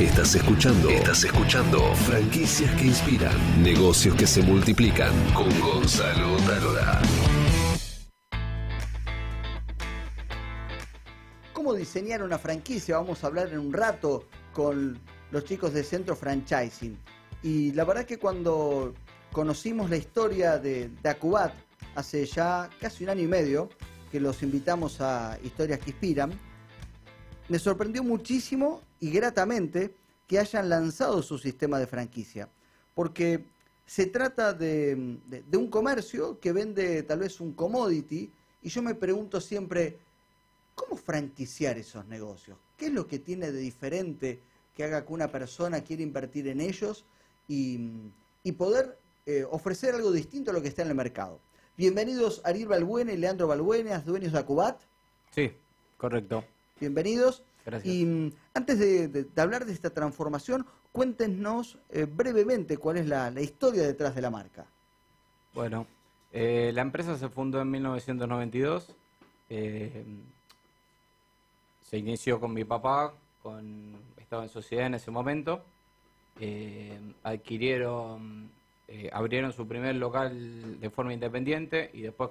Estás escuchando. Estás escuchando. Franquicias que inspiran. Negocios que se multiplican. Con Gonzalo Talora. ¿Cómo diseñar una franquicia? Vamos a hablar en un rato con los chicos de Centro Franchising. Y la verdad que cuando conocimos la historia de, de Acubat hace ya casi un año y medio, que los invitamos a Historias que Inspiran, me sorprendió muchísimo y gratamente que hayan lanzado su sistema de franquicia, porque se trata de, de- de un comercio que vende tal vez un commodity y yo me pregunto siempre, ¿cómo franquiciar esos negocios? ¿Qué es lo que tiene de diferente que haga que una persona quiera invertir en ellos y, y poder eh, ofrecer algo distinto a lo que está en el mercado? Bienvenidos Ariel Balbuena y Leandro Balbuena, dueños de Acubat. Sí, correcto. Bienvenidos. Gracias. Y mm, antes de, de- de hablar de esta transformación, cuéntenos eh, brevemente cuál es la, la historia detrás de la marca. Bueno, eh, la empresa se fundó en 1992. eh, se inició con mi papá, con, estaba en sociedad en ese momento. adquirieron, abrieron su primer local de forma independiente y después,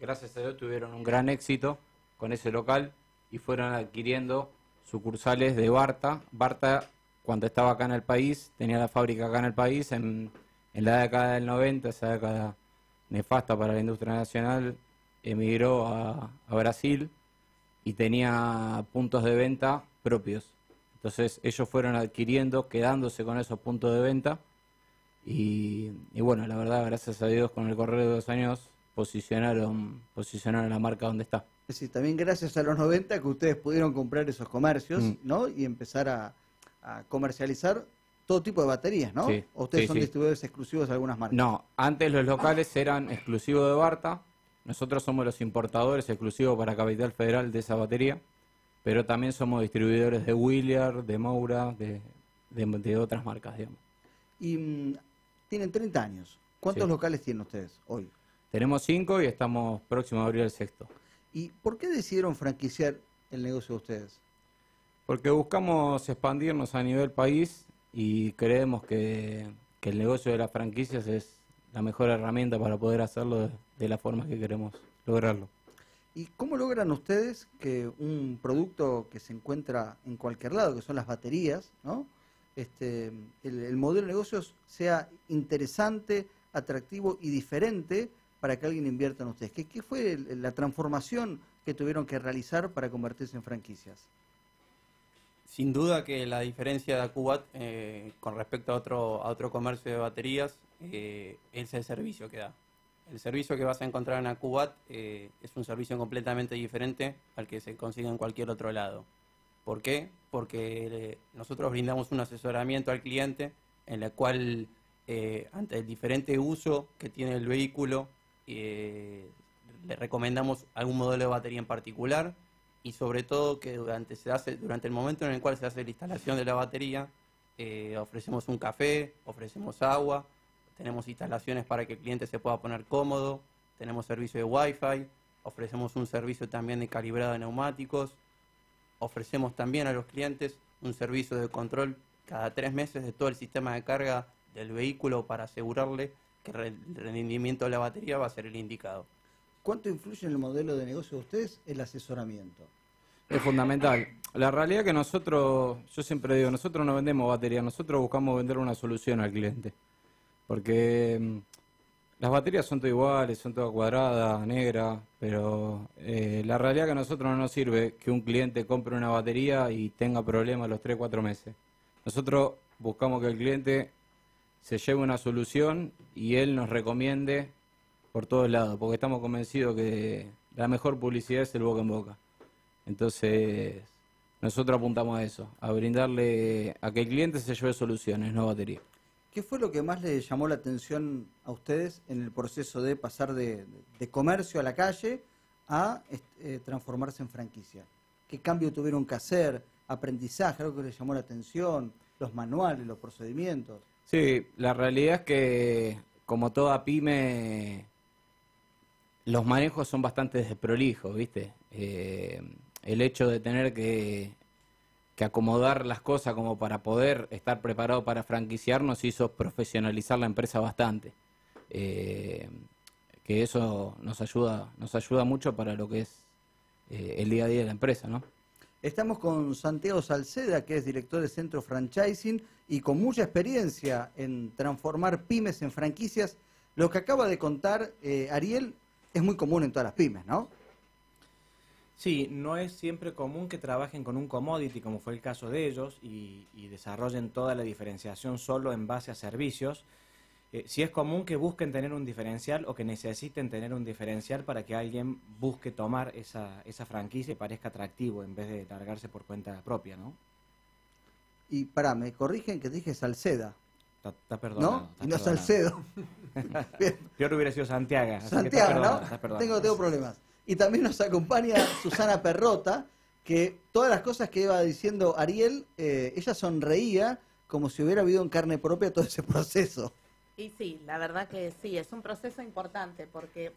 gracias a Dios, tuvieron un gran éxito con ese local y fueron adquiriendo sucursales de Barta. Barta, cuando estaba acá en el país, tenía la fábrica acá en el país, en, en la década del 90, esa década nefasta para la industria nacional, emigró a, a Brasil y tenía puntos de venta propios. Entonces ellos fueron adquiriendo, quedándose con esos puntos de venta y, y bueno, la verdad, gracias a Dios, con el correr de los años posicionaron, posicionaron la marca donde está. Es decir, también gracias a los 90 que ustedes pudieron comprar esos comercios, Mm. ¿no? Y empezar a, a comercializar todo tipo de baterías, ¿no? Sí, ¿O ustedes sí, son sí. distribuidores exclusivos de algunas marcas? No, antes los locales eran exclusivos de Barta, nosotros somos los importadores exclusivos para Capital Federal de esa batería, pero también somos distribuidores de Williard, de Moura, de, de, de otras marcas, digamos. Y mm, tienen 30 años. ¿Cuántos locales tienen ustedes hoy? Tenemos cinco y estamos próximos a abrir el sexto. ¿Y por qué decidieron franquiciar el negocio de ustedes? Porque buscamos expandirnos a nivel país y creemos que, que el negocio de las franquicias es la mejor herramienta para poder hacerlo de, de la forma que queremos lograrlo. ¿Y cómo logran ustedes que un producto que se encuentra en cualquier lado, que son las baterías, ¿no? este, el, el modelo de negocios sea interesante, atractivo y diferente para que alguien invierta en ustedes? ¿Qué, fue el- la transformación que tuvieron que realizar para convertirse en franquicias? Sin duda que la diferencia de Acubat eh, con respecto a otro, a otro comercio de baterías eh, es el servicio que da. El servicio que vas a encontrar en Acubat eh, es un servicio completamente diferente al que se consigue en cualquier otro lado. ¿Por qué? Porque nosotros brindamos un asesoramiento al cliente en la cual ante el diferente uso que tiene el vehículo eh, le recomendamos algún modelo de batería en particular y sobre todo que durante, se hace, durante el momento en el cual se hace la instalación de la batería, eh, ofrecemos un café, ofrecemos agua, tenemos instalaciones para que el cliente se pueda poner cómodo, tenemos servicio de Wi-Fi, ofrecemos un servicio también de calibrado de neumáticos, ofrecemos también a los clientes un servicio de control cada tres meses de todo el sistema de carga del vehículo para asegurarle que el rendimiento de la batería va a ser el indicado. ¿Cuánto influye en el modelo de negocio de ustedes el asesoramiento? Es fundamental. La realidad es que nosotros, yo siempre digo, nosotros no vendemos baterías, nosotros buscamos vender una solución al cliente. Porque mm, las baterías son todas iguales, son todas cuadradas, negras, pero eh, la realidad es que a nosotros no nos sirve que un cliente compre una batería y tenga problemas los 3, 4 meses. Nosotros buscamos que el cliente se lleve una solución y él nos recomiende por todos lados, porque estamos convencidos que la mejor publicidad es el boca en boca. Entonces, nosotros apuntamos a eso, a brindarle a que el cliente se lleve soluciones, no batería. ¿Qué fue lo que más le llamó la atención a ustedes en el proceso de pasar de, de comercio a la calle a este, eh, transformarse en franquicia? ¿Qué cambio tuvieron que hacer? ¿Aprendizaje? ¿Algo que les llamó la atención? ¿Los manuales, los procedimientos? Sí, la realidad es que como toda pyme, los manejos son bastante desprolijos, ¿viste? Eh, el hecho de tener que acomodar las cosas como para poder estar preparado para franquiciar nos hizo profesionalizar la empresa bastante. Eh, que eso nos ayuda, nos ayuda mucho para lo que es eh, el día a día de la empresa, ¿no? Estamos con Santiago Salceda, que es director de Centro Franchising y con mucha experiencia en transformar pymes en franquicias. Lo que acaba de contar eh, Ariel es muy común en todas las pymes, ¿no? Sí, no es siempre común que trabajen con un commodity, como fue el caso de ellos, y, desarrollen toda la diferenciación solo en base a servicios. Eh, sí es común que busquen tener un diferencial o que necesiten tener un diferencial para que alguien busque tomar esa, esa franquicia y parezca atractivo en vez de largarse por cuenta propia, ¿no? Y para, me corrigen que dije Salceda. Está, perdonado. ¿No? y no Salcedo. Peor hubiera sido Santiago. Santiago, ¿no? Tengo, tengo problemas. Y también nos acompaña Susana Perrota, que todas las cosas que iba diciendo Ariel, eh, ella sonreía como si hubiera habido en carne propia todo ese proceso. Y sí, la verdad que sí, es un proceso importante porque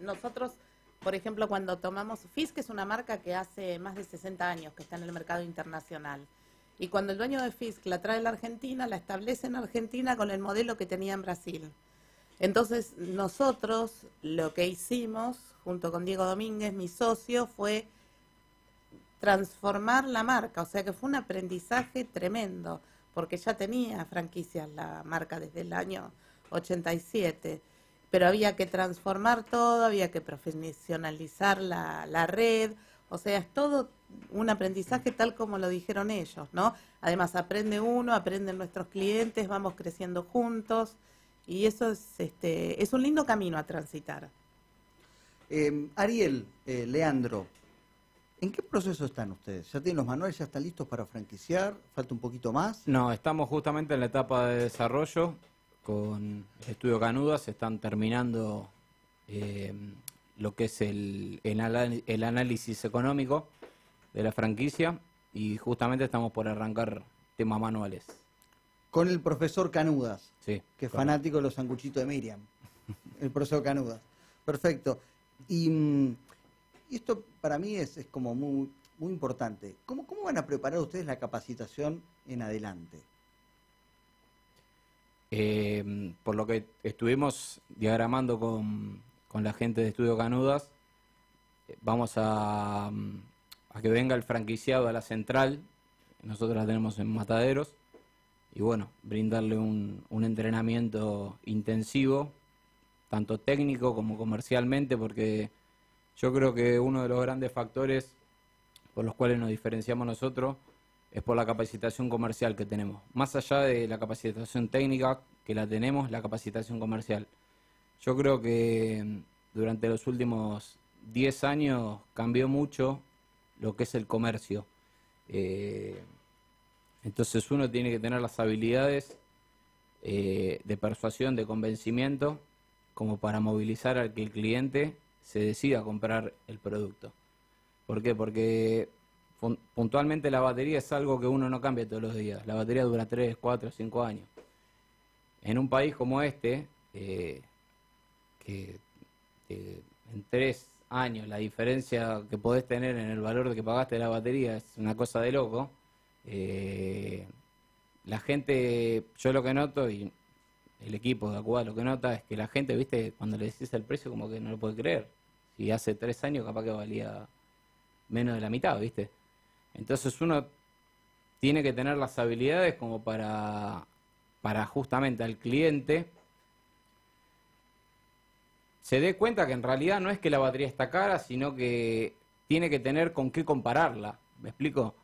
nosotros, por ejemplo, cuando tomamos Fisk es una marca que hace más de 60 años que está en el mercado internacional. Y cuando el dueño de Fisk la trae a la Argentina, la establece en Argentina con el modelo que tenía en Brasil. Entonces, nosotros lo que hicimos, junto con Diego Domínguez, mi socio, fue transformar la marca, o sea que fue un aprendizaje tremendo, porque ya tenía franquicias la marca desde el año 87, pero había que transformar todo, había que profesionalizar la, la red, o sea, es todo un aprendizaje tal como lo dijeron ellos, ¿no? Además, aprende uno, aprenden nuestros clientes, vamos creciendo juntos y eso es, este, es un lindo camino a transitar. Em, Ariel, eh, Leandro, ¿en qué proceso están ustedes? ¿Ya tienen los manuales, ya están listos para franquiciar? ¿Falta un poquito más? No, estamos justamente en la etapa de desarrollo con el estudio Canudas, están terminando em, lo que es el, el, análisis económico de la franquicia y justamente estamos por arrancar temas manuales. Con el profesor Canudas, sí, que es fanático de los sanguchitos de Miriam. El profesor Canudas. Perfecto. Y, esto para mí es, es como muy, muy importante. ¿Cómo, ¿Cómo van a preparar ustedes la capacitación en adelante? Eh, por lo que estuvimos diagramando con, con la gente de Estudio Canudas. Vamos a, a, que venga el franquiciado a la central, nosotros la tenemos en Mataderos, y bueno, brindarle un, un entrenamiento intensivo, tanto técnico como comercialmente, porque yo creo que uno de los grandes factores por los cuales nos diferenciamos nosotros es por la capacitación comercial que tenemos. Más allá de la capacitación técnica que la tenemos, la capacitación comercial. Yo creo que mm, durante los últimos 10 años cambió mucho lo que es el comercio. Eh, entonces uno tiene que tener las habilidades eh, de persuasión, de convencimiento, como para movilizar al que el cliente se decida comprar el producto. ¿Por qué? Porque puntualmente la batería es algo que uno no cambia todos los días. La batería dura 3, 4, 5 años. En un país como este, eh, que, en tres años la diferencia que podés tener en el valor de que pagaste la batería es una cosa de loco. Eh, la gente, yo lo que noto y el equipo de Acuba lo que nota es que la gente, viste, cuando le decís el precio como que no lo puede creer. Si hace tres años capaz que valía menos de la mitad, viste. Entonces uno tiene que tener las habilidades como para, para justamente al cliente se dé cuenta que en realidad no es que la batería está cara, sino que tiene que tener con qué compararla. ¿Me explico?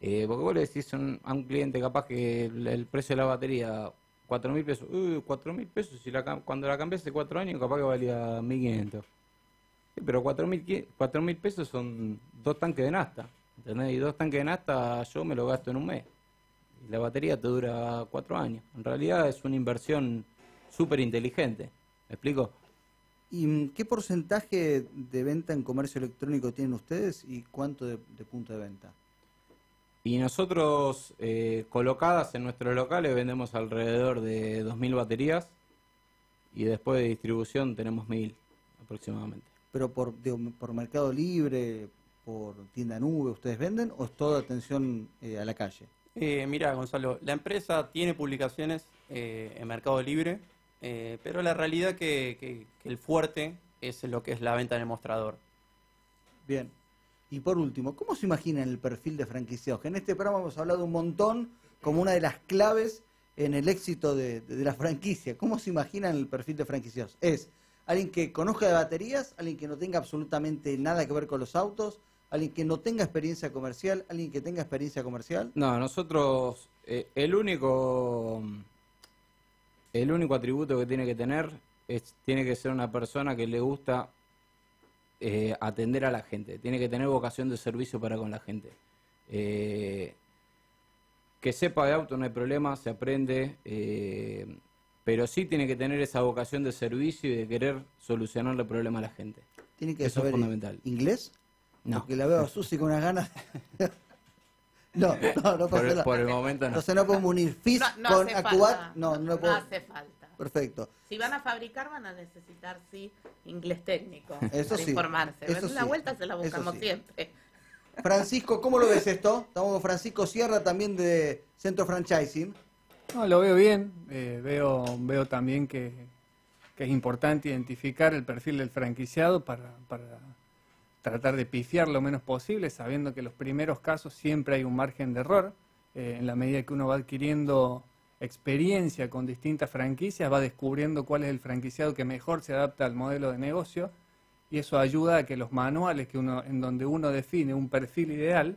Eh, porque vos le decís a un cliente capaz que el, precio de la batería, cuatro mil pesos, uy, cuatro mil pesos, si la, cuando la cambiaste hace cuatro años capaz que valía 1500. Sí, pero cuatro mil, cuatro mil pesos son dos tanques de nafta. ¿Entendés? Y dos tanques de nafta yo me lo gasto en un mes. Y la batería te dura cuatro años. En realidad es una inversión súper inteligente. ¿Me explico? ¿Y qué porcentaje de venta en comercio electrónico tienen ustedes y cuánto de, punto de venta? Y nosotros, eh, colocadas en nuestros locales, vendemos alrededor de 2.000 baterías y después de distribución tenemos 1.000 aproximadamente. ¿Pero por, por Mercado Libre? por tienda nube ustedes venden o es toda atención eh, a la calle? Eh, mira, Gonzalo, la empresa tiene publicaciones eh, en Mercado Libre, eh, pero la realidad que, que- que el fuerte es lo que es la venta en el mostrador. Bien. Y por último, ¿cómo se imaginan el perfil de franquiciados? Que en este programa hemos hablado un montón como una de las claves en el éxito de, la franquicia. ¿Cómo se imaginan el perfil de franquiciados? ¿Es alguien que conozca de baterías, alguien que no tenga absolutamente nada que ver con los autos, alguien que no tenga experiencia comercial, alguien que tenga experiencia comercial? No, nosotros, eh, el único el único atributo que tiene que tener es tiene que ser una persona que le gusta eh, atender a la gente, tiene que tener vocación de servicio para con la gente. Eh, que sepa de auto no hay problema, se aprende, eh, pero sí tiene que tener esa vocación de servicio y de querer solucionarle el problema a la gente. Tiene que Eso es fundamental. inglés. No. Porque la veo a Susi con unas ganas. No, no, no Por, pasa nada. por el momento no. Entonces no podemos unir FIS No, no con falta. No, no, lo No puedo. hace falta. Perfecto. Si van a fabricar van a necesitar, sí, inglés técnico Eso para sí, informarse. eso la sí, vuelta se la buscamos sí. siempre. Francisco, ¿cómo lo ves esto? Estamos con Francisco Sierra también de Centro Franchising. No, lo veo bien. eh, veo, veo también que, que es importante identificar el perfil del franquiciado para, para tratar de pifiar lo menos posible, sabiendo que en los primeros casos siempre hay un margen de error. Eh, en la medida que uno va adquiriendo experiencia con distintas franquicias, va descubriendo cuál es el franquiciado que mejor se adapta al modelo de negocio y eso ayuda a que los manuales que uno, en donde uno define un perfil ideal,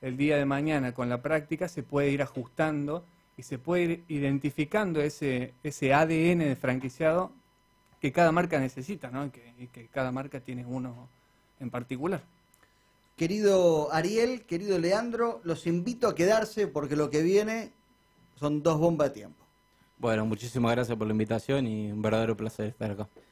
el día de mañana con la práctica se puede ir ajustando y se puede ir identificando ese, ese ADN de franquiciado que cada marca necesita, ¿no? Y que cada marca tiene uno en particular. Querido Ariel, querido Leandro, los invito a quedarse porque lo que viene son dos bombas de tiempo. Bueno, muchísimas gracias por la invitación y un verdadero placer estar acá.